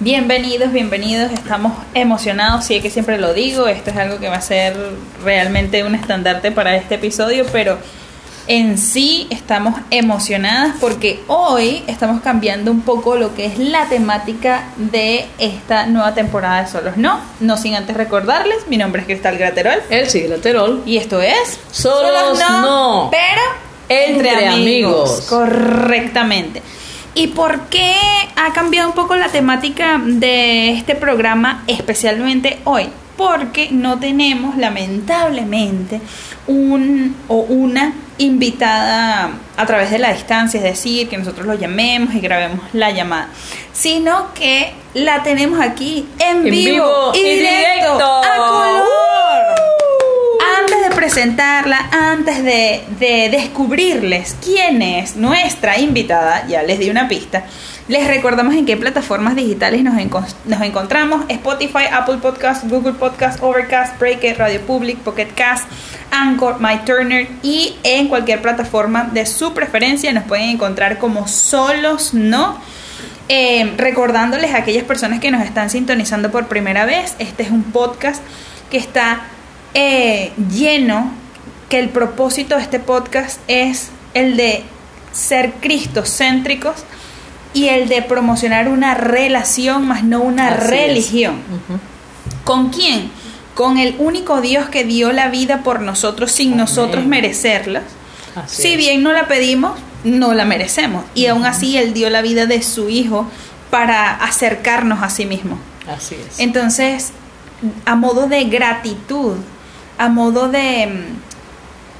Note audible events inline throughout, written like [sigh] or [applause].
Bienvenidos, bienvenidos, estamos emocionados, sí que siempre lo digo, esto es algo que va a ser realmente un estandarte para este episodio, pero en sí estamos emocionadas porque hoy estamos cambiando un poco lo que es la temática de esta nueva temporada de Solos No. No sin antes recordarles, mi nombre es Cristal Graterol. El sí, Graterol. Y esto es Solos, no, pero entre, amigos. Correctamente. ¿Y por qué ha cambiado un poco la temática de este programa, especialmente hoy? Porque no tenemos, lamentablemente, un o una invitada a través de la distancia, es decir, que nosotros lo llamemos y grabemos la llamada, sino que la tenemos aquí en, vivo, y, directo, a color presentarla, antes de, descubrirles quién es nuestra invitada, ya les di una pista, les recordamos en qué plataformas digitales nos, encontramos: Spotify, Apple Podcast, Google Podcast, Overcast, Breaker, Radio Public, Pocket Cast, Anchor, My Turner. Y en cualquier plataforma de su preferencia nos pueden encontrar como solos no. Eh, recordándoles a aquellas personas que nos están sintonizando por primera vez, este es un podcast que está eh, lleno que el propósito de este podcast es el de ser cristocéntricos y el de promocionar una relación más no una religión. ¿Con quién? Con el único Dios que dio la vida por nosotros sin nosotros merecerla. si bien no la pedimos, no la merecemos. Y aún así Él dio la vida de su Hijo para acercarnos a sí mismo. Así es. Entonces, a modo de gratitud, a modo de, mm,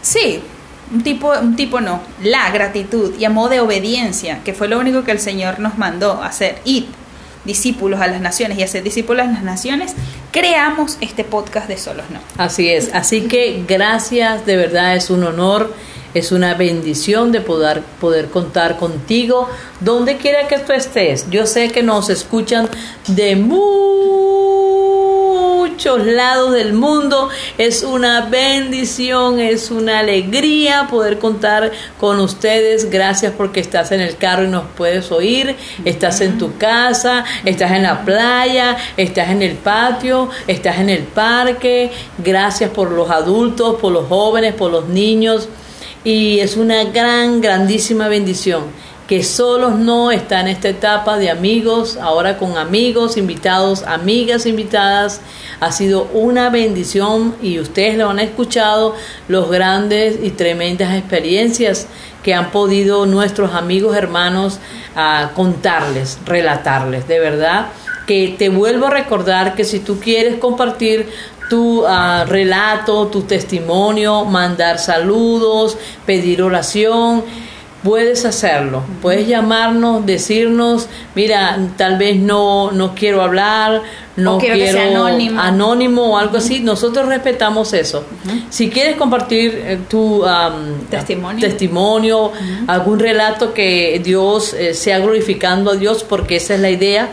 sí, un tipo, un tipo no, la gratitud y a modo de obediencia, que fue lo único que el Señor nos mandó hacer, ir discípulos a las naciones y hacer discípulos a las naciones, creamos este podcast de Solos No. Así es, así que gracias, de verdad es un honor, es una bendición de poder, poder contar contigo donde quiera que tú estés. Yo sé que nos escuchan de muy muchos lados del mundo. Es una bendición, es una alegría poder contar con ustedes. Gracias porque estás en el carro y nos puedes oír. Estás en tu casa, estás en la playa, estás en el patio, estás en el parque. Gracias por los adultos, por los jóvenes, por los niños. Y es una gran, grandísima bendición que solos no está en esta etapa de amigos, ahora con amigos, invitados, amigas invitadas. Ha sido una bendición y ustedes lo han escuchado, los grandes y tremendas experiencias que han podido nuestros amigos, hermanos, a contarles, relatarles. De verdad que te vuelvo a recordar que si tú quieres compartir tu ah, relato, tu testimonio, mandar saludos, pedir oración, puedes hacerlo. Puedes llamarnos, decirnos, mira, tal vez no, no quiero hablar, no quiero, anónimo. o algo así. Nosotros respetamos eso. Si quieres compartir eh, tu testimonio, testimonio algún relato que Dios eh, sea glorificando a Dios, porque esa es la idea,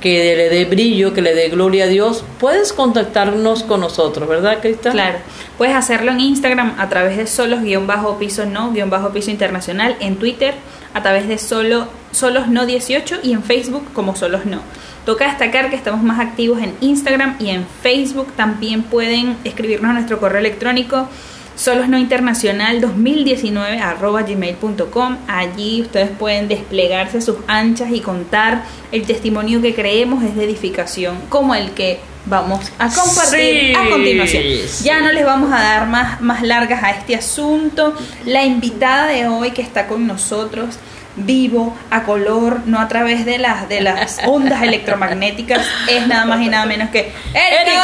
que le dé brillo, que le dé gloria a Dios, puedes contactarnos con nosotros, ¿verdad, Cristal? Claro. Puedes hacerlo en Instagram a través de solos-piso no-piso internacional, en Twitter a través de solo, solos no 18 y en Facebook como solos no. Toca destacar que estamos más activos en Instagram y en Facebook. También pueden escribirnos a nuestro correo electrónico solosnointernacional 2019 arroba gmail.com. Allí ustedes pueden desplegarse sus anchas y contar el testimonio que creemos es de edificación, como el que vamos a compartir a continuación. Ya no les vamos a dar más, más largas a este asunto. La invitada de hoy que está con nosotros vivo, a color, no a través de las, de las [laughs] ondas electromagnéticas, es nada más y nada menos que Erika.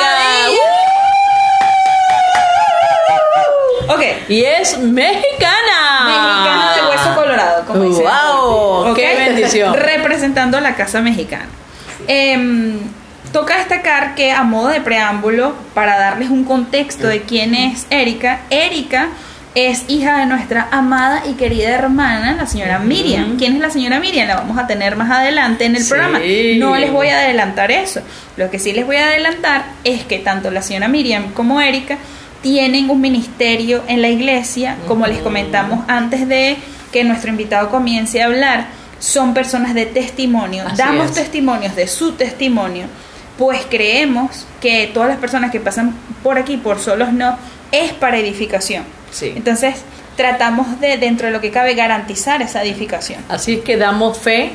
Ok. Y es mexicana. Mexicana de hueso colorado, como dice. ¡Wow! ¡Qué bendición! [laughs] Representando a la casa mexicana. Em, toca destacar que, a modo de preámbulo, para darles un contexto de quién es Erika, Erika es hija de nuestra amada y querida hermana, la señora Miriam. ¿Quién es la señora Miriam? La vamos a tener más adelante en el programa. No les voy a adelantar eso. Lo que sí les voy a adelantar es que tanto la señora Miriam como Erika tienen un ministerio en la iglesia, como les comentamos antes de que nuestro invitado comience a hablar. son personas de testimonio, Así damos es. testimonios de su testimonio, pues creemos que todas las personas que pasan por aquí, por solos no, es para edificación. Sí. Entonces, tratamos de, dentro de lo que cabe, garantizar esa edificación. Así es que damos fe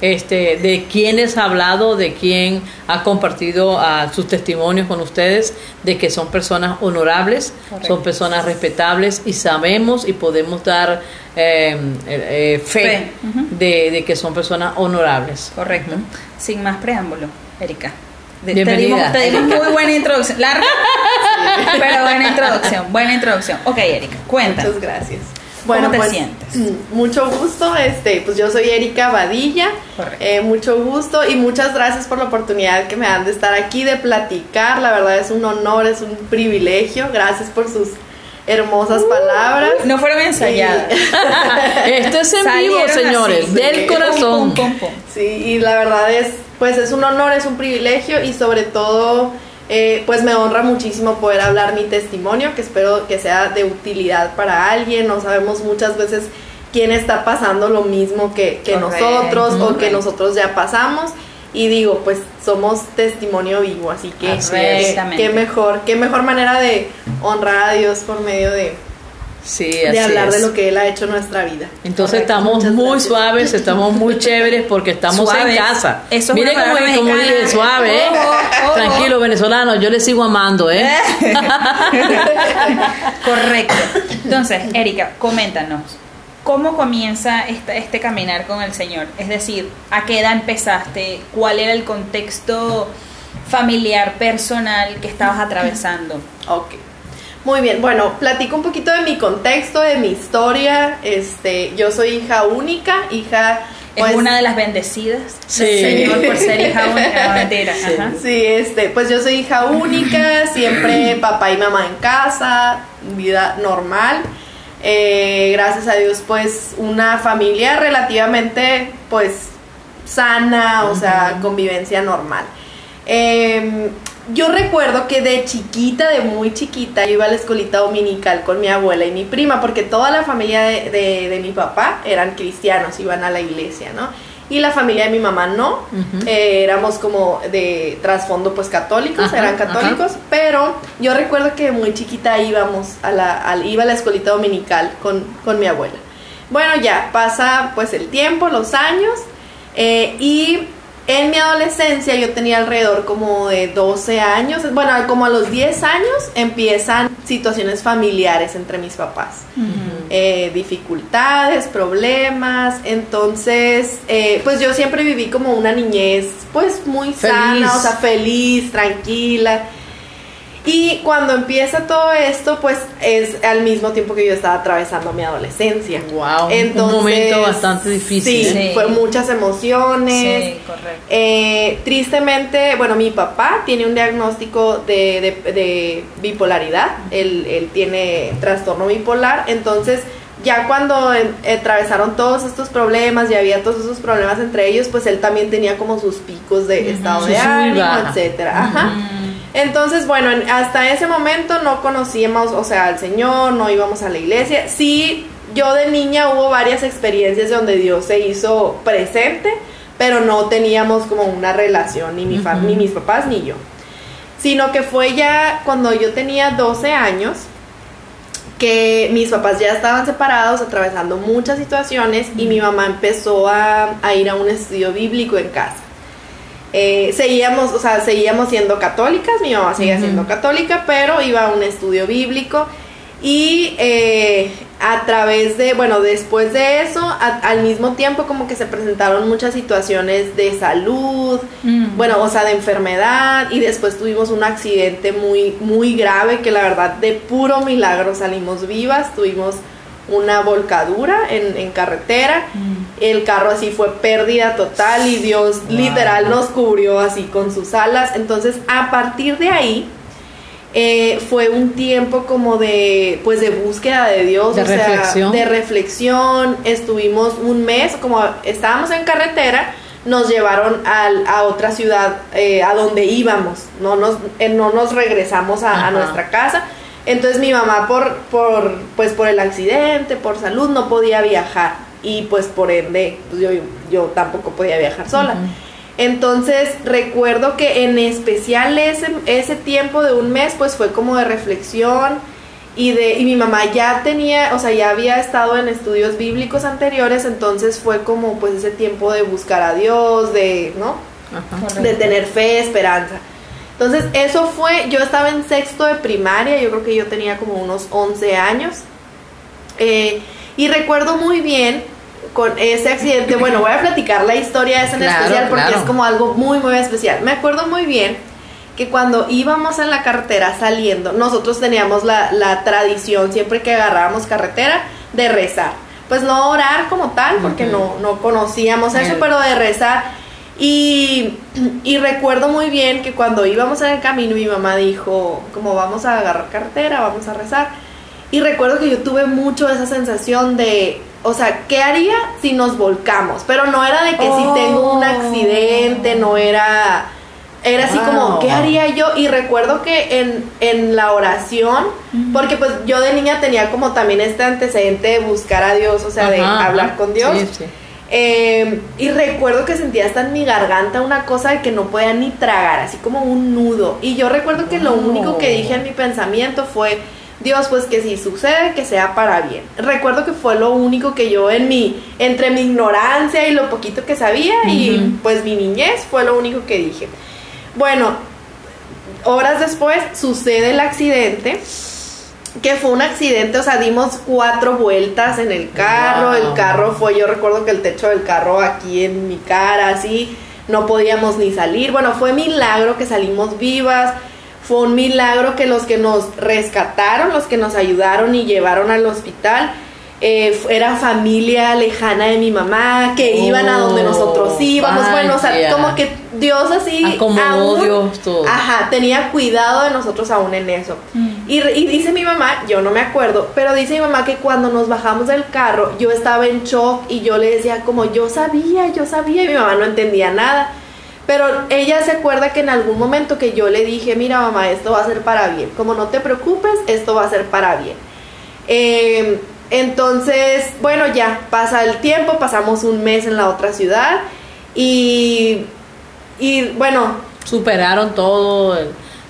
este, de quién ha hablado, de quién ha compartido ah, sus testimonios con ustedes, de que son personas honorables, Correcto. son personas respetables y sabemos y podemos dar eh, eh, eh, fe, de, de que son personas honorables. Correcto. Sin más preámbulo, Erika. Te dimos, te dimos muy buena introducción. Larga, pero buena introducción. Buena introducción. Ok, Erika, cuéntanos. Muchas gracias. ¿Cómo te pues, sientes? mm, Mucho gusto, este, pues yo soy Erika Badilla, Correcto. eh, mucho gusto y muchas gracias por la oportunidad que me dan de estar aquí, de platicar, la verdad es un honor, es un privilegio, gracias por sus hermosas palabras. No fueron ensayadas. [laughs] Esto es en vivo, señores, así. del corazón. Pum, pum, pum. Sí, y la verdad es, pues es un honor, es un privilegio y sobre todo, eh, pues me honra muchísimo poder hablar mi testimonio, que espero que sea de utilidad para alguien. No sabemos muchas veces quién está pasando lo mismo que, que nosotros o que nosotros ya pasamos. Y digo, pues somos testimonio vivo, así que Así eh, qué mejor, qué mejor manera de honrar a Dios por medio de, Sí, de así hablar es. de lo que Él ha hecho en nuestra vida. Entonces Correcto, estamos muchas muy gracias. suaves, estamos muy [laughs] chéveres porque estamos en casa. Eso es Mire una cómo, mexicana. dije, suave, ¿eh? Tranquilo, venezolano, yo le sigo amando, ¿eh? [laughs] [laughs] Correcto. Entonces, Erika, coméntanos. ¿Cómo comienza esta- este caminar con el Señor? Es decir, ¿a qué edad empezaste? ¿Cuál era el contexto familiar, personal que estabas atravesando? [laughs] Ok. Muy bien, bueno, platico un poquito de mi contexto, de mi historia. Este, yo soy hija única, hija ¿Es pues, una de las bendecidas Sí. del Señor por ser hija [laughs] única? Mentira. Sí. Ajá. Sí, este, pues yo soy hija única, siempre [clears throat] papá y mamá en casa, vida normal. Eh, gracias a Dios, pues una familia relativamente, pues sana, o sea, convivencia normal. Eh, yo recuerdo que de chiquita, de muy chiquita, yo iba a la escolita dominical con mi abuela y mi prima, porque toda la familia de, de- de mi papá eran cristianos, iban a la iglesia, ¿no? Y la familia de mi mamá no. Eh, éramos como de trasfondo pues católicos, Ajá, eran católicos, pero yo recuerdo que muy chiquita íbamos a la, al- iba a la escolita dominical con, con mi abuela. Bueno, ya pasa pues el tiempo, los años, eh, y en mi adolescencia yo tenía alrededor como de 12 años, bueno, como a los 10 años empiezan situaciones familiares entre mis papás. Eh, dificultades, problemas, entonces, eh, pues yo siempre viví como una niñez, pues muy Feliz. sana, o sea, feliz, tranquila. Y cuando empieza todo esto, pues es al mismo tiempo que yo estaba atravesando mi adolescencia. Wow, un momento bastante difícil. Sí, Sí. fue muchas emociones. Sí, correcto. Eh, tristemente, bueno, mi papá tiene un diagnóstico de, de- de bipolaridad, él, él tiene trastorno bipolar, entonces ya cuando eh, atravesaron todos estos problemas y había todos esos problemas entre ellos, pues él también tenía como sus picos de estado de ánimo, etcétera. Ajá. Entonces, bueno, en- hasta ese momento no conocíamos, o sea, al Señor, no íbamos a la iglesia. Sí, yo de niña hubo varias experiencias donde Dios se hizo presente, pero no teníamos como una relación, ni, mi mis papás ni yo. Sino que fue ya cuando yo tenía 12 años que mis papás ya estaban separados, atravesando muchas situaciones, y mi mamá empezó a, a ir a un estudio bíblico en casa. Eh, seguíamos, o sea, seguíamos siendo católicas, mi mamá seguía siendo católica, pero iba a un estudio bíblico y eh, a través de, bueno, después de eso, a- al mismo tiempo como que se presentaron muchas situaciones de salud, Mm. bueno, o sea, de enfermedad y después tuvimos un accidente muy, muy grave que la verdad de puro milagro salimos vivas, tuvimos una volcadura en, en carretera, el carro así fue pérdida total y Dios Wow. literal nos cubrió así con sus alas, entonces a partir de ahí eh, fue un tiempo como de pues de búsqueda de Dios, De o sea, reflexión. de reflexión, estuvimos un mes, como estábamos en carretera, nos llevaron al- a otra ciudad eh, a donde íbamos, no nos, eh, no nos regresamos a, nuestra casa. Entonces mi mamá por, por, pues por el accidente, por salud, no podía viajar. Y pues por ende, pues yo yo tampoco podía viajar sola. Entonces recuerdo que en especial ese, ese tiempo de un mes pues fue como de reflexión y de y mi mamá ya tenía, o sea, ya había estado en estudios bíblicos anteriores, entonces fue como pues ese tiempo de buscar a Dios, de, ¿no? De tener fe, esperanza. Entonces, eso fue, yo estaba en sexto de primaria, yo creo que yo tenía como unos 11 años. Eh, y recuerdo muy bien con ese accidente, [laughs] bueno, voy a platicar la historia esa en especial porque es como algo muy, muy especial. Me acuerdo muy bien que cuando íbamos en la carretera saliendo, nosotros teníamos la, la tradición, siempre que agarrábamos carretera, de rezar. Pues no orar como tal, porque no, no conocíamos eso, pero de rezar. Y, y, recuerdo muy bien que cuando íbamos en el camino mi mamá dijo, como vamos a agarrar carretera, vamos a rezar. Y recuerdo que yo tuve mucho esa sensación de, o sea, ¿qué haría si nos volcamos? Pero no era de que si tengo un accidente, no era... Era así como, ¿qué haría yo? Y recuerdo que en, en la oración, porque pues yo de niña tenía como también este antecedente de buscar a Dios, o sea, de hablar con Dios. Eh, y recuerdo que sentía hasta en mi garganta una cosa de que no podía ni tragar, así como un nudo. Y yo recuerdo que lo único que dije en mi pensamiento fue, Dios, pues que si sucede, que sea para bien. Recuerdo que fue lo único que yo en mi, entre mi ignorancia y lo poquito que sabía y pues mi niñez fue lo único que dije. Bueno, horas después sucede el accidente que fue un accidente, o sea, dimos cuatro vueltas en el carro, el carro fue, yo recuerdo que el techo del carro aquí en mi cara, así, no podíamos ni salir, bueno, fue milagro que salimos vivas, fue un milagro que los que nos rescataron, los que nos ayudaron y llevaron al hospital, eh, era familia lejana de mi mamá, que iban a donde nosotros oh, íbamos, bueno, o sea, como que Dios así, aún, Dios todo. ajá, tenía cuidado de nosotros aún en eso. Mm. Y, dice mi mamá, yo no me acuerdo, pero dice mi mamá que cuando nos bajamos del carro, yo estaba en shock y yo le decía como, yo sabía, yo sabía, y mi mamá no entendía nada. Pero ella se acuerda que en algún momento que yo le dije, mira mamá, esto va a ser para bien, como no te preocupes, esto va a ser para bien. Eh, entonces, bueno, ya pasa el tiempo, pasamos un mes en la otra ciudad y, y bueno. Superaron todo,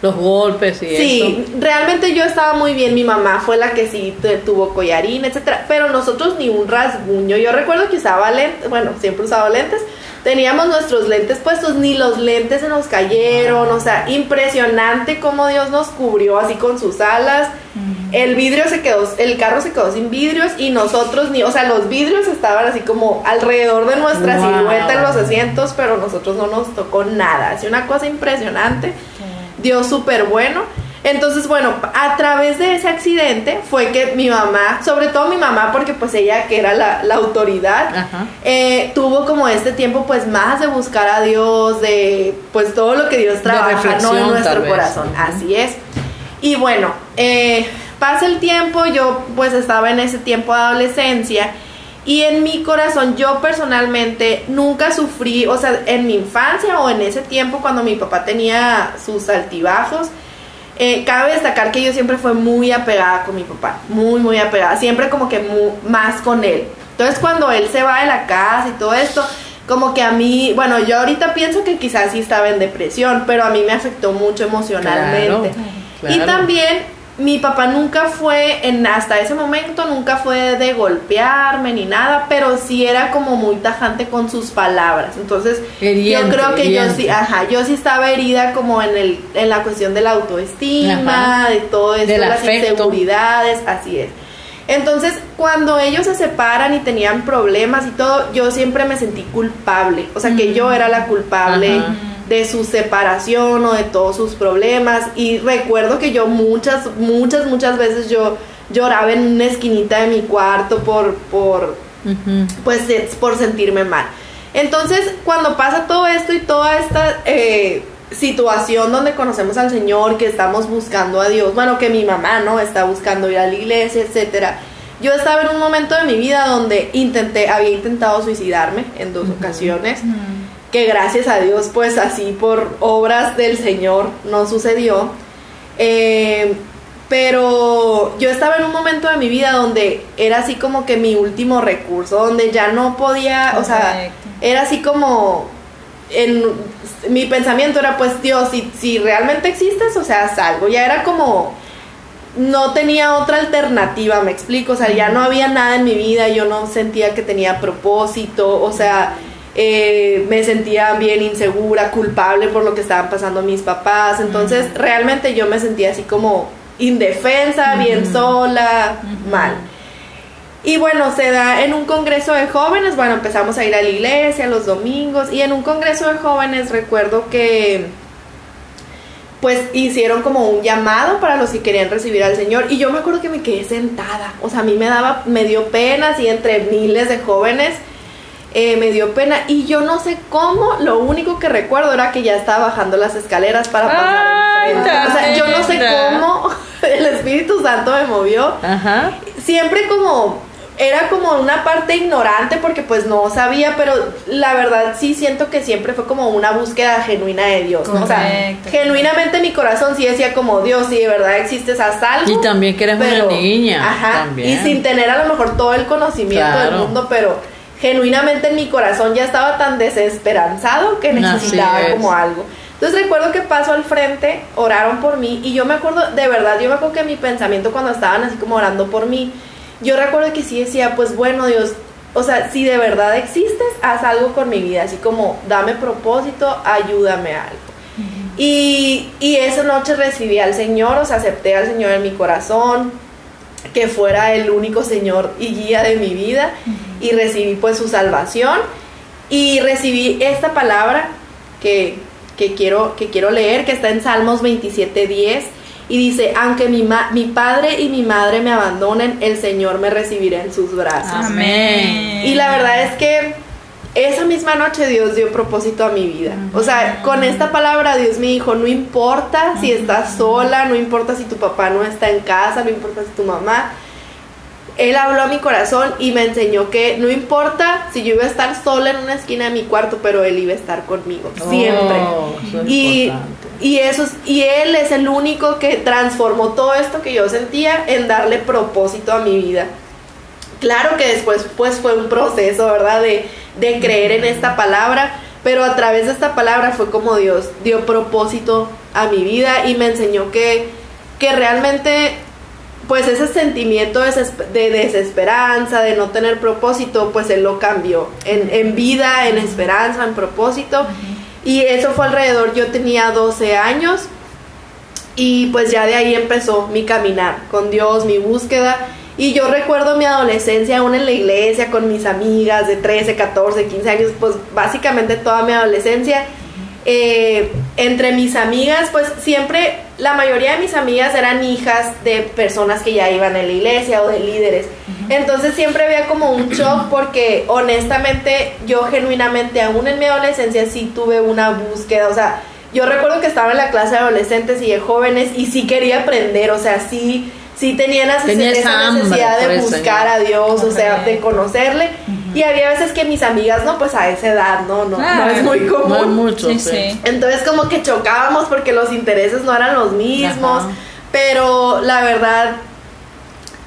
los golpes y sí, realmente yo estaba muy bien, mi mamá fue la que sí tuvo collarín, etcétera, pero nosotros ni un rasguño. Yo recuerdo que usaba lentes, bueno, siempre usaba lentes, teníamos nuestros lentes puestos, ni los lentes se nos cayeron, o sea, impresionante cómo Dios nos cubrió así con sus alas. El vidrio se quedó, el carro se quedó sin vidrios y nosotros ni, o sea, los vidrios estaban así como alrededor de nuestra silueta en los asientos, pero nosotros no nos tocó nada. Así una cosa impresionante. Dios súper bueno. Entonces, bueno, a través de ese accidente fue que mi mamá, sobre todo mi mamá, porque pues ella que era la, autoridad, eh, tuvo como este tiempo pues más de buscar a Dios, de pues todo lo que Dios trabaja ¿no? en nuestro corazón. Así es. Y bueno, eh, pasa el tiempo, yo pues estaba en ese tiempo de adolescencia y en mi corazón yo personalmente nunca sufrí, o sea, en mi infancia o en ese tiempo cuando mi papá tenía sus altibajos, eh, cabe destacar que yo siempre fui muy apegada con mi papá, muy, muy apegada, siempre como que más con él. Entonces cuando él se va de la casa y todo esto, como que a mí, bueno, yo ahorita pienso que quizás sí estaba en depresión, pero a mí me afectó mucho emocionalmente. Y también mi papá nunca fue, en hasta ese momento, nunca fue de golpearme ni nada, pero sí era como muy tajante con sus palabras. Entonces, yo creo que yo sí, ajá, yo sí estaba herida como en el, en la cuestión de la autoestima, de todo eso, de las inseguridades, así es. Entonces, cuando ellos se separan y tenían problemas y todo, yo siempre me sentí culpable, o sea, que yo era la culpable de su separación o de todos sus problemas. Y recuerdo que yo muchas, muchas, muchas veces yo lloraba en una esquinita de mi cuarto por, por, pues, por sentirme mal. Entonces, cuando pasa todo esto y toda esta eh, situación donde conocemos al Señor, que estamos buscando a Dios, bueno, que mi mamá, ¿no? Está buscando ir a la iglesia, etcétera. Yo estaba en un momento de mi vida donde intenté, había intentado suicidarme en dos ocasiones que gracias a Dios, pues así por obras del Señor no sucedió. Eh, Pero yo estaba en un momento de mi vida donde era así como que mi último recurso, donde ya no podía, o sea, era así como en mi pensamiento era pues Dios, si, si realmente existes, o sea, salgo. Ya era como no tenía otra alternativa, me explico, o sea, ya no había nada en mi vida, yo no sentía que tenía propósito, o sea, eh, me sentía bien insegura, culpable por lo que estaban pasando mis papás, entonces realmente yo me sentía así como indefensa, bien sola, mal. Y bueno, se da en un congreso de jóvenes, bueno, empezamos a ir a la iglesia los domingos y en un congreso de jóvenes recuerdo que pues hicieron como un llamado para los que querían recibir al Señor y yo me acuerdo que me quedé sentada, o sea, a mí me daba, me dio pena, así entre miles de jóvenes, eh, me dio pena y yo no sé cómo, lo único que recuerdo era que ya estaba bajando las escaleras para pasar Ay, o sea, yo no sé cómo [laughs] el Espíritu Santo me movió, Ajá. siempre como era como una parte ignorante porque pues no sabía, pero la verdad sí siento que siempre fue como una búsqueda genuina de Dios, ¿no? O sea, genuinamente mi corazón sí decía como Dios, si de verdad existes, haz algo. Y también que eres una niña, Ajá, también. y sin tener a lo mejor todo el conocimiento del mundo, pero genuinamente en mi corazón ya estaba tan desesperanzado que necesitaba es. como algo. Entonces recuerdo que paso al frente, oraron por mí y yo me acuerdo, de verdad, yo me acuerdo que mi pensamiento cuando estaban así como orando por mí, yo recuerdo que sí decía, pues bueno Dios, o sea, si de verdad existes, haz algo con mi vida, así como dame propósito, ayúdame a algo. Y, y esa noche recibí al Señor, o sea, acepté al Señor en mi corazón, que fuera el único Señor y guía de mi vida, y recibí pues su salvación, y recibí esta palabra que, que, quiero, que quiero leer, que está en Salmos 27.10, y dice, aunque mi, ma- mi padre y mi madre me abandonen, el Señor me recibirá en sus brazos. Amén. Y la verdad es que esa misma noche Dios dio propósito a mi vida. O sea, con esta palabra Dios me dijo, no importa si estás sola, no importa si tu papá no está en casa, no importa si tu mamá. Él habló a mi corazón y me enseñó que no importa si yo iba a estar sola en una esquina de mi cuarto, pero Él iba a estar conmigo, siempre. Oh, eso es y, importante. y eso es- y él es el único que transformó todo esto que yo sentía en darle propósito a mi vida. Claro que después pues fue un proceso, ¿verdad? De, de creer en esta palabra, pero a través de esta palabra fue como Dios dio propósito a mi vida y me enseñó que, que realmente pues ese sentimiento de, desesp- de desesperanza, de no tener propósito, pues él lo cambió en, en vida, en esperanza, en propósito. Y eso fue alrededor, yo tenía 12 años y pues ya de ahí empezó mi caminar con Dios, mi búsqueda. Y yo recuerdo mi adolescencia aún en la iglesia con mis amigas de 13, 14, 15 años, pues básicamente toda mi adolescencia. Eh, entre mis amigas, pues siempre la mayoría de mis amigas eran hijas de personas que ya iban en la iglesia o de líderes. Entonces siempre había como un shock porque honestamente yo genuinamente aún en mi adolescencia sí tuve una búsqueda, o sea, yo recuerdo que estaba en la clase de adolescentes y de jóvenes y sí quería aprender, o sea, sí, sí tenía esa, esa necesidad de buscar a Dios, o sea, de conocerle. Y había veces que mis amigas, no, pues a esa edad, no, no, no es muy común. No hay mucho. Sí, sí. Entonces como que chocábamos porque los intereses no eran los mismos, Ajá. pero la verdad,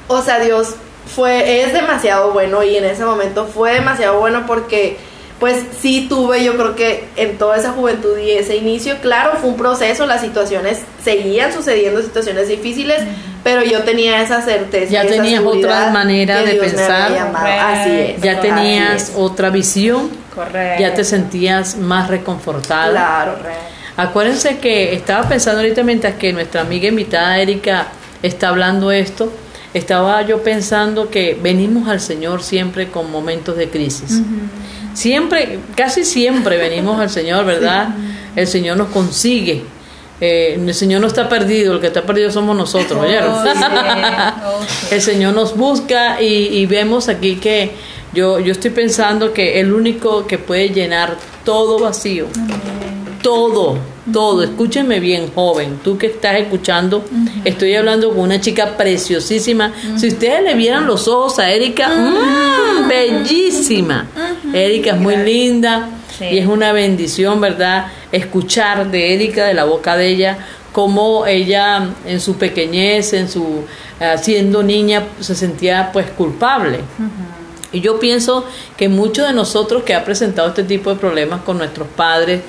o sea, Dios fue, es demasiado bueno y en ese momento fue demasiado bueno porque pues sí tuve, yo creo que en toda esa juventud y ese inicio, claro, fue un proceso, las situaciones seguían sucediendo, situaciones difíciles, pero yo tenía esa certeza. Ya y esa tenías otra manera de Dios pensar. Así es. Ya así tenías es. otra visión, Correcto. ya te sentías más reconfortada. Claro. Acuérdense que estaba pensando ahorita mientras que nuestra amiga invitada Erika está hablando esto, estaba yo pensando que venimos al Señor siempre con momentos de crisis. Siempre, casi siempre venimos al Señor, ¿verdad? El Señor nos consigue. Eh, el Señor no está perdido, el que está perdido somos nosotros, ¿oyeron? Oh, sí. [laughs] El Señor nos busca y, y vemos aquí que yo, yo estoy pensando que el único que puede llenar todo vacío, todo, todo, escúchenme bien, joven, tú que estás escuchando, estoy hablando con una chica preciosísima. Si ustedes le vieran los ojos a Erika, ¡mm! bellísima. Erika es muy linda Sí. y es una bendición, ¿verdad? Escuchar de Erika, de la boca de ella, cómo ella en su pequeñez, en su eh, siendo niña, se sentía pues culpable. Y yo pienso que muchos de nosotros que ha presentado este tipo de problemas con nuestros padres,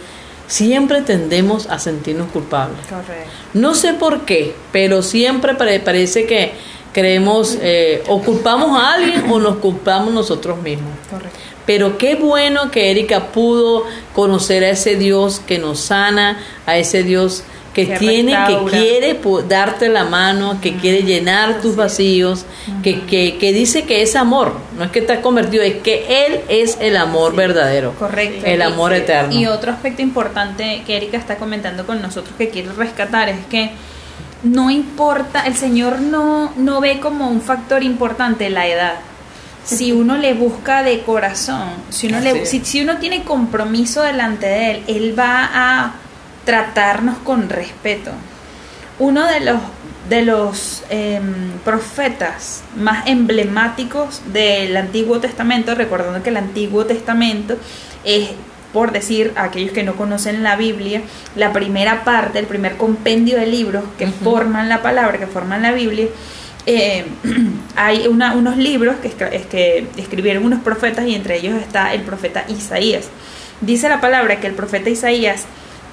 siempre tendemos a sentirnos culpables. Correcto. No sé por qué, pero siempre pare- parece que creemos eh, o culpamos a alguien o nos culpamos nosotros mismos. Correcto. Pero qué bueno que Erika pudo conocer a ese Dios que nos sana, a ese Dios que, Que tiene, restaura. que quiere darte la mano, que quiere llenar tus vacíos, que, que, que dice que es amor, no es que está convertido, es que Él es el amor verdadero, Correcto. el Y- amor eterno. Y otro aspecto importante que Erika está comentando con nosotros que quiere rescatar es que no importa, el Señor no, no ve como un factor importante la edad. Si uno le busca de corazón, si uno, le, si uno tiene compromiso delante de Él, Él va a tratarnos con respeto. Uno de los, de los em, profetas más emblemáticos del Antiguo Testamento, recordando que el Antiguo Testamento es, por decir a aquellos que no conocen la Biblia, la primera parte, el primer compendio de libros que forman la palabra, que forman la Biblia. Eh, [clears throat] hay una- unos libros que, escri- es que escribieron unos profetas y entre ellos está el profeta Isaías. Dice la palabra que el profeta Isaías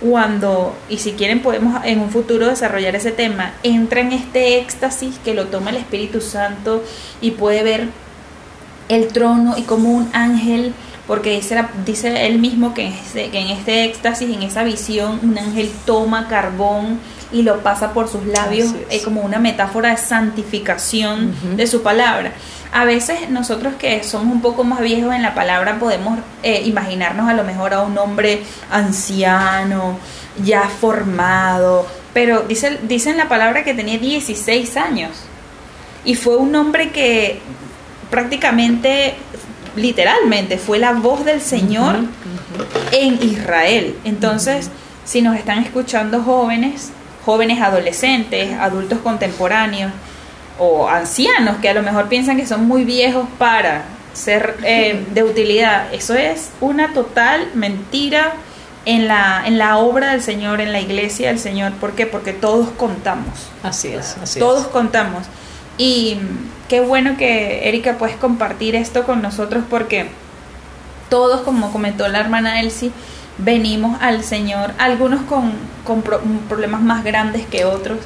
cuando, y si quieren podemos en un futuro desarrollar ese tema, entra en este éxtasis que lo toma el Espíritu Santo y puede ver el trono y como un ángel, porque dice, él mismo que en este éxtasis, en esa visión, un ángel toma carbón y lo pasa por sus labios, es. eh, como una metáfora de santificación de su palabra. A veces nosotros que somos un poco más viejos en la palabra podemos eh, imaginarnos a lo mejor a un hombre anciano, ya formado, pero dice, dice en la palabra que tenía 16 años y fue un hombre que prácticamente, literalmente, fue la voz del Señor en Israel. Entonces, si nos están escuchando jóvenes, jóvenes adolescentes, adultos contemporáneos o ancianos que a lo mejor piensan que son muy viejos para ser eh, [laughs] de utilidad, eso es una total mentira en la, en la obra del Señor, en la iglesia del Señor. ¿Por qué? Porque todos contamos. Así es, así Todos es. contamos. Y qué bueno que Erika puedes compartir esto con nosotros porque todos, como comentó la hermana Elsie, venimos al Señor, algunos con, con pro- problemas más grandes que otros.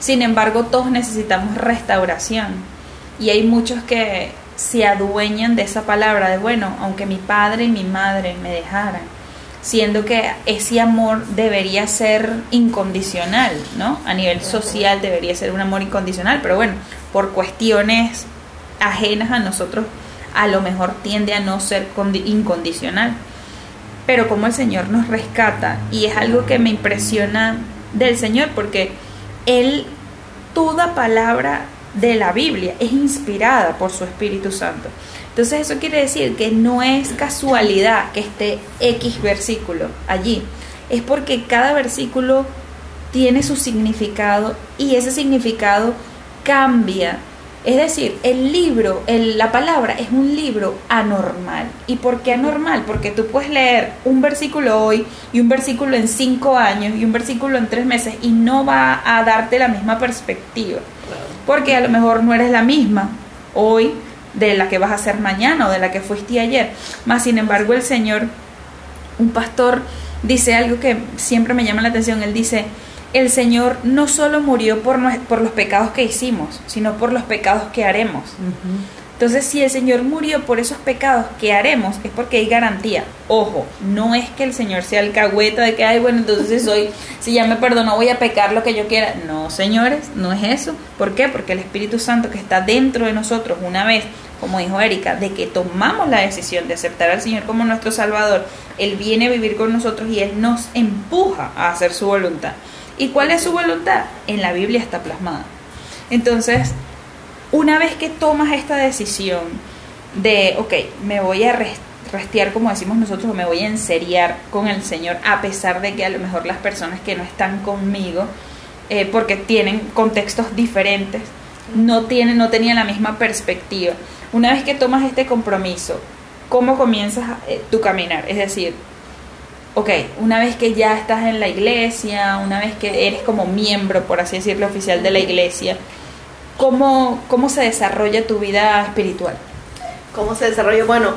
Sin embargo, todos necesitamos restauración. Y hay muchos que se adueñan de esa palabra de, bueno, aunque mi padre y mi madre me dejaran, siendo que ese amor debería ser incondicional, ¿no? A nivel social debería ser un amor incondicional, pero bueno, por cuestiones ajenas a nosotros, a lo mejor tiende a no ser condi- incondicional. Pero como el Señor nos rescata, y es algo que me impresiona del Señor, porque Él, toda palabra de la Biblia es inspirada por su Espíritu Santo. Entonces eso quiere decir que no es casualidad que esté X versículo allí. Es porque cada versículo tiene su significado y ese significado cambia. Es decir, el libro, el- la palabra es un libro anormal. ¿Y por qué anormal? Porque tú puedes leer un versículo hoy y un versículo en cinco años y un versículo en tres meses y no va a darte la misma perspectiva. Porque a lo mejor no eres la misma hoy de la que vas a ser mañana o de la que fuiste ayer. Más sin embargo, el Señor, un pastor, dice algo que siempre me llama la atención. Él dice, el Señor no solo murió por, los pecados que hicimos, sino por los pecados que haremos. Entonces, si el Señor murió por esos pecados que haremos, es porque hay garantía. Ojo, no es que el Señor sea el cagüeta de que, ay, bueno, entonces hoy, si ya me perdonó, voy a pecar lo que yo quiera. No, señores, no es eso. ¿Por qué? Porque el Espíritu Santo que está dentro de nosotros, una vez, como dijo Erika, de que tomamos la decisión de aceptar al Señor como nuestro Salvador, Él viene a vivir con nosotros y Él nos empuja a hacer su voluntad. ¿Y cuál es su voluntad? En la Biblia está plasmada. Entonces, una vez que tomas esta decisión de, ok, me voy a res- restear, como decimos nosotros, o me voy a enseriar con el Señor, a pesar de que a lo mejor las personas que no están conmigo, eh, porque tienen contextos diferentes, no tienen, no tenían la misma perspectiva. Una vez que tomas este compromiso, ¿cómo comienzas eh, tu caminar? Es decir, ok, una vez que ya estás en la iglesia, una vez que eres como miembro, por así decirlo, oficial de la iglesia, ¿cómo, cómo se desarrolla tu vida espiritual? ¿Cómo se desarrolla? Bueno,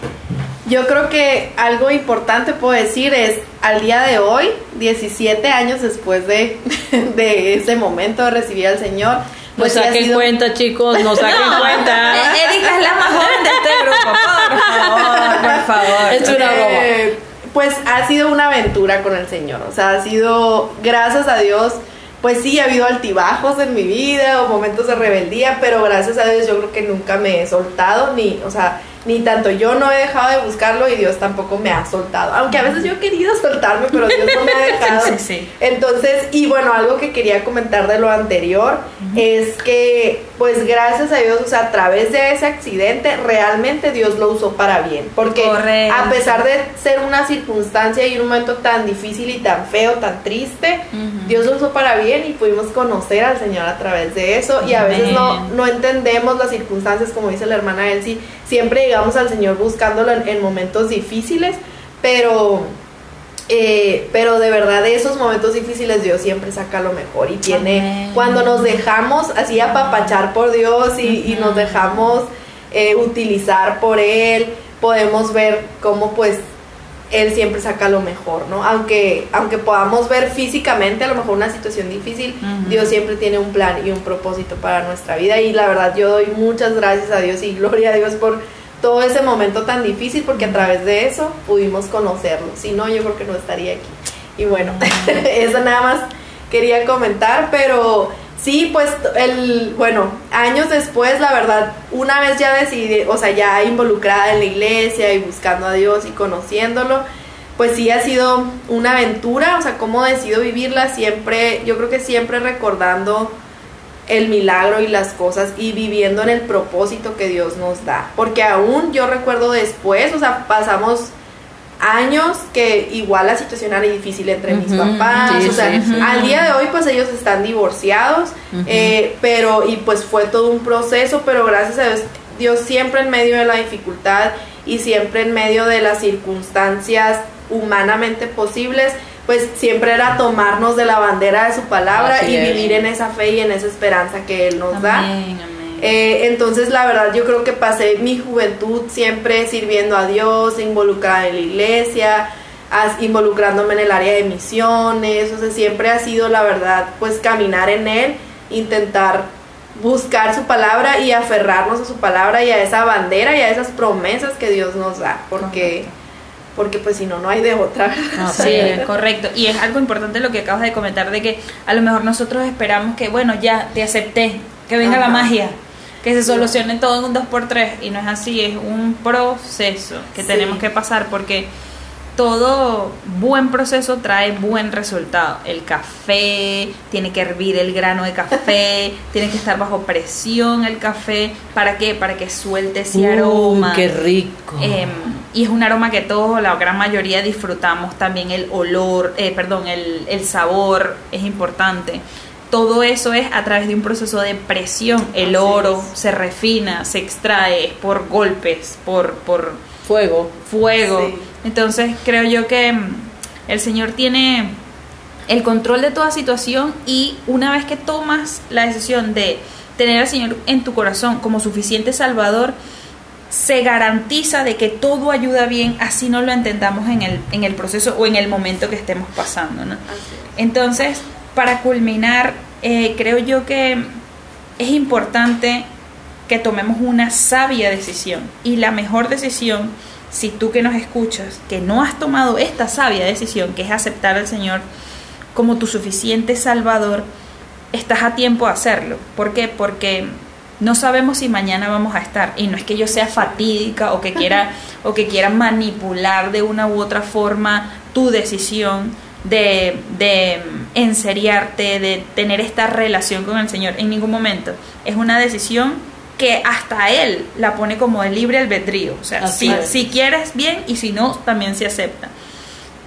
[clears throat] yo creo que algo importante puedo decir es, al día de hoy, 17 años después de, [laughs] de ese momento de recibir al Señor, pues no saquen cuenta, chicos, no saquen [laughs] cuenta. Erika es la más joven de este grupo, por favor, por favor. [laughs] Es una broma. Eh, pues ha sido una aventura con el Señor, o sea, ha sido, gracias a Dios, pues sí, ha habido altibajos en mi vida o momentos de rebeldía, pero gracias a Dios yo creo que nunca me he soltado, ni, o sea, ni tanto yo no he dejado de buscarlo y Dios tampoco me ha soltado. Aunque a veces yo he querido soltarme, pero Dios no me ha [laughs] dejado. Sí, sí. Entonces, y bueno, algo que quería comentar de lo anterior es que, pues gracias a Dios, o sea, a través de ese accidente, realmente Dios lo usó para bien. Porque Correcto. a pesar de ser una circunstancia y un momento tan difícil y tan feo, tan triste. Dios lo usó para bien y pudimos conocer al Señor a través de eso. Y a veces no, no entendemos las circunstancias, como dice la hermana Elsie. Siempre llegamos al Señor buscándolo en, en momentos difíciles, pero, eh, pero de verdad de esos momentos difíciles Dios siempre saca lo mejor y tiene, Amén. cuando nos dejamos así apapachar por Dios y, y nos dejamos eh, utilizar por Él, podemos ver cómo pues él siempre saca lo mejor, ¿no? Aunque, aunque podamos ver físicamente a lo mejor una situación difícil. Dios siempre tiene un plan y un propósito para nuestra vida. Y la verdad yo doy muchas gracias a Dios y gloria a Dios por todo ese momento tan difícil, porque a través de eso pudimos conocerlo. Si no, yo creo que no estaría aquí. Y bueno, [laughs] eso nada más quería comentar, pero sí, pues el, bueno, años después, la verdad, una vez ya decidí, o sea, ya involucrada en la iglesia y buscando a Dios y conociéndolo, pues sí ha sido una aventura, o sea, cómo decido vivirla siempre, yo creo que siempre recordando el milagro y las cosas y viviendo en el propósito que Dios nos da. Porque aún yo recuerdo después, o sea, pasamos años que igual la situación era difícil entre mis papás, sí, o sea, sí, sí. al día de hoy pues ellos están divorciados, eh, pero y pues fue todo un proceso, pero gracias a Dios, Dios siempre en medio de la dificultad y siempre en medio de las circunstancias humanamente posibles, pues siempre era tomarnos de la bandera de su palabra Así y es. vivir en esa fe y en esa esperanza que Él nos da. Amén, amén. Eh, entonces, la verdad, yo creo que pasé mi juventud siempre sirviendo a Dios, involucrada en la iglesia, as- involucrándome en el área de misiones, o sea, siempre ha sido, la verdad, pues caminar en Él, intentar buscar su palabra y aferrarnos a su palabra y a esa bandera y a esas promesas que Dios nos da, porque, Correcto. porque pues si no, no hay de otra. Ah, [laughs] Sí, Sí. correcto. Y es algo importante lo que acabas de comentar de que a lo mejor nosotros esperamos que, bueno, ya te acepté, que venga la magia, que se solucione todo en un 2x3 y no es así, es un proceso que Sí. tenemos que pasar porque todo buen proceso trae buen resultado. El café, tiene que hervir el grano de café, [laughs] tiene que estar bajo presión el café, ¿para qué? Para que suelte ese Uy, aroma. qué rico. Em, y es un aroma que todos, la gran mayoría disfrutamos. También el olor, eh, perdón, el, el sabor es importante. Todo eso es a través de un proceso de presión. El Así oro es. se refina, se extrae por golpes, por, por Fuego. fuego. Sí. Entonces creo yo que mm, el Señor tiene el control de toda situación y una vez que tomas la decisión de tener al Señor en tu corazón como suficiente Salvador, se garantiza de que todo ayuda bien, así no lo entendamos en el, en el proceso o en el momento que estemos pasando. ¿no? Entonces, para culminar, eh, creo yo que es importante que tomemos una sabia decisión. Y la mejor decisión, si tú que nos escuchas, que no has tomado esta sabia decisión, que es aceptar al Señor como tu suficiente Salvador, estás a tiempo de hacerlo. ¿Por qué? Porque no sabemos si mañana vamos a estar. Y no es que yo sea fatídica o que quiera, [laughs] o que quiera manipular de una u otra forma tu decisión de, de enseriarte, de tener esta relación con el Señor. En ningún momento. Es una decisión que hasta Él la pone como de libre albedrío. O sea, si, si quieres bien y si no, también se acepta.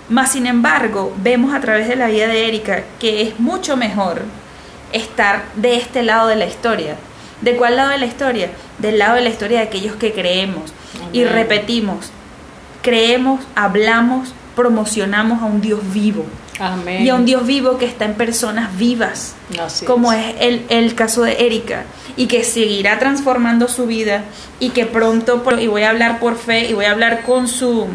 Más sin embargo, vemos a través de la vida de Erika que es mucho mejor estar de este lado de la historia. ¿De cuál lado de la historia? Del lado de la historia de aquellos que creemos. Y repetimos, creemos, hablamos, promocionamos a un Dios vivo. Amén. Y a un Dios vivo que está en personas vivas, Así como es. es el, el caso de Erika, y que seguirá transformando su vida, y que pronto, y voy a hablar por fe, y voy a hablar con su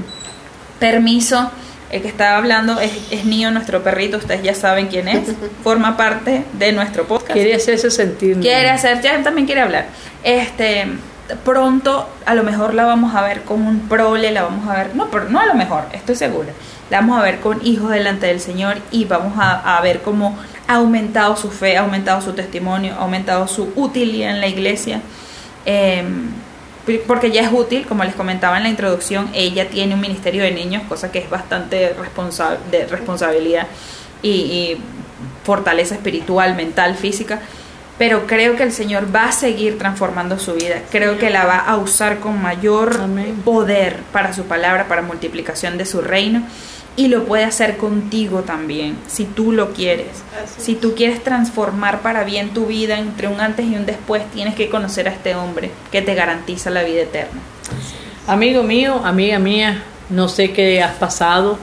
permiso, el que estaba hablando es, es Nio, nuestro perrito, ustedes ya saben quién es, [laughs] forma parte de nuestro podcast. Quiere hacerse sentir. Quiere hacer, ya también quiere hablar. Este, pronto a lo mejor la vamos a ver con un prole, la vamos a ver, no, pero no a lo mejor, estoy segura. La vamos a ver con hijos delante del Señor y vamos a, ver cómo ha aumentado su fe, ha aumentado su testimonio, ha aumentado su utilidad en la iglesia. Eh, porque ya es útil, como les comentaba en la introducción, ella tiene un ministerio de niños, cosa que es bastante de responsabilidad y fortaleza espiritual, mental, física. Pero creo que el Señor va a seguir transformando su vida. Creo que la va a usar con mayor Amén. poder para su palabra, para multiplicación de su reino. Y lo puede hacer contigo también, si tú lo quieres. Si tú quieres transformar para bien tu vida entre un antes y un después, tienes que conocer a este hombre que te garantiza la vida eterna. Amigo mío, amiga mía, no sé qué has pasado,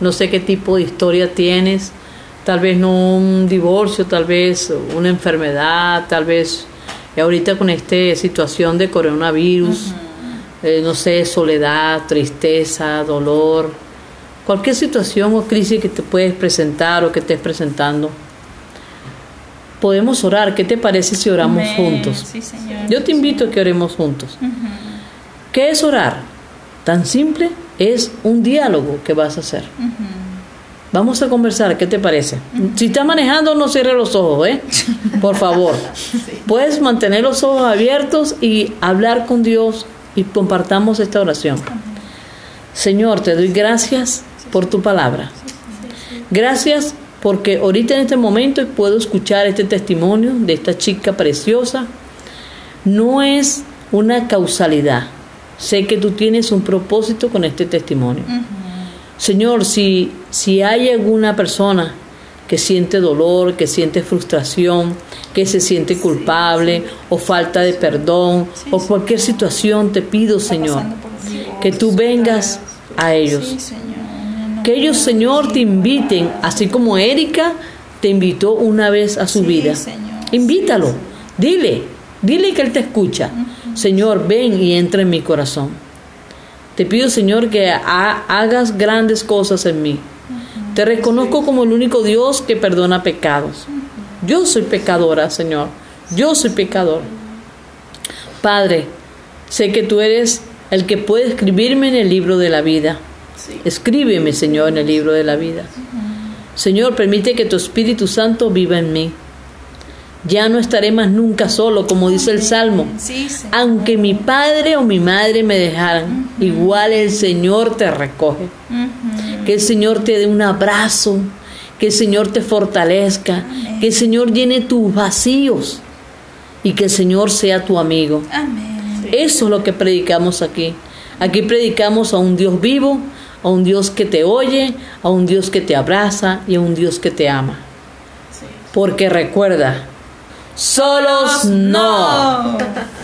no sé qué tipo de historia tienes, tal vez no un divorcio, tal vez una enfermedad, tal vez ahorita con esta situación de coronavirus, eh, no sé, soledad, tristeza, dolor, cualquier situación o crisis que te puedes presentar o que estés presentando. Podemos orar, ¿qué te parece si oramos Amén. juntos? Sí, Señor. Yo te invito a que oremos juntos. ¿Qué es orar? Tan simple, es un diálogo que vas a hacer. Vamos a conversar, ¿qué te parece? Si estás manejando, no cierres los ojos, ¿eh? Por favor. [laughs] Puedes mantener los ojos abiertos y hablar con Dios y compartamos esta oración. Señor, te doy gracias por tu palabra. Gracias porque ahorita en este momento puedo escuchar este testimonio de esta chica preciosa. No es una causalidad. Sé que tú tienes un propósito con este testimonio. Señor, si, si hay alguna persona que siente dolor, que siente frustración, que se siente culpable o falta de perdón o cualquier situación, te pido, Señor, que tú vengas a ellos. Que ellos, Señor, te inviten, así como Erika te invitó una vez a su vida. Invítalo, dile, dile que Él te escucha. Señor, ven y entra en mi corazón. Te pido, Señor, que ha- hagas grandes cosas en mí. Te reconozco como el único Dios que perdona pecados. Yo soy pecadora, Señor. Yo soy pecador. Padre, sé que tú eres el que puede escribirme en el libro de la vida. Sí. Escríbeme, Señor, en el libro de la vida. Señor, permite que tu Espíritu Santo viva en mí. Ya no estaré más nunca solo, como dice el Salmo. Sí. Aunque mi padre o mi madre me dejaran, igual el Señor te recoge. Que el Señor te dé un abrazo, que el Señor te fortalezca, que el Señor llene tus vacíos y que el Señor sea tu amigo. Amén. Eso es lo que predicamos aquí. Aquí predicamos a un Dios vivo, a un Dios que te oye, a un Dios que te abraza y a un Dios que te ama. Porque recuerda, solos no. [laughs]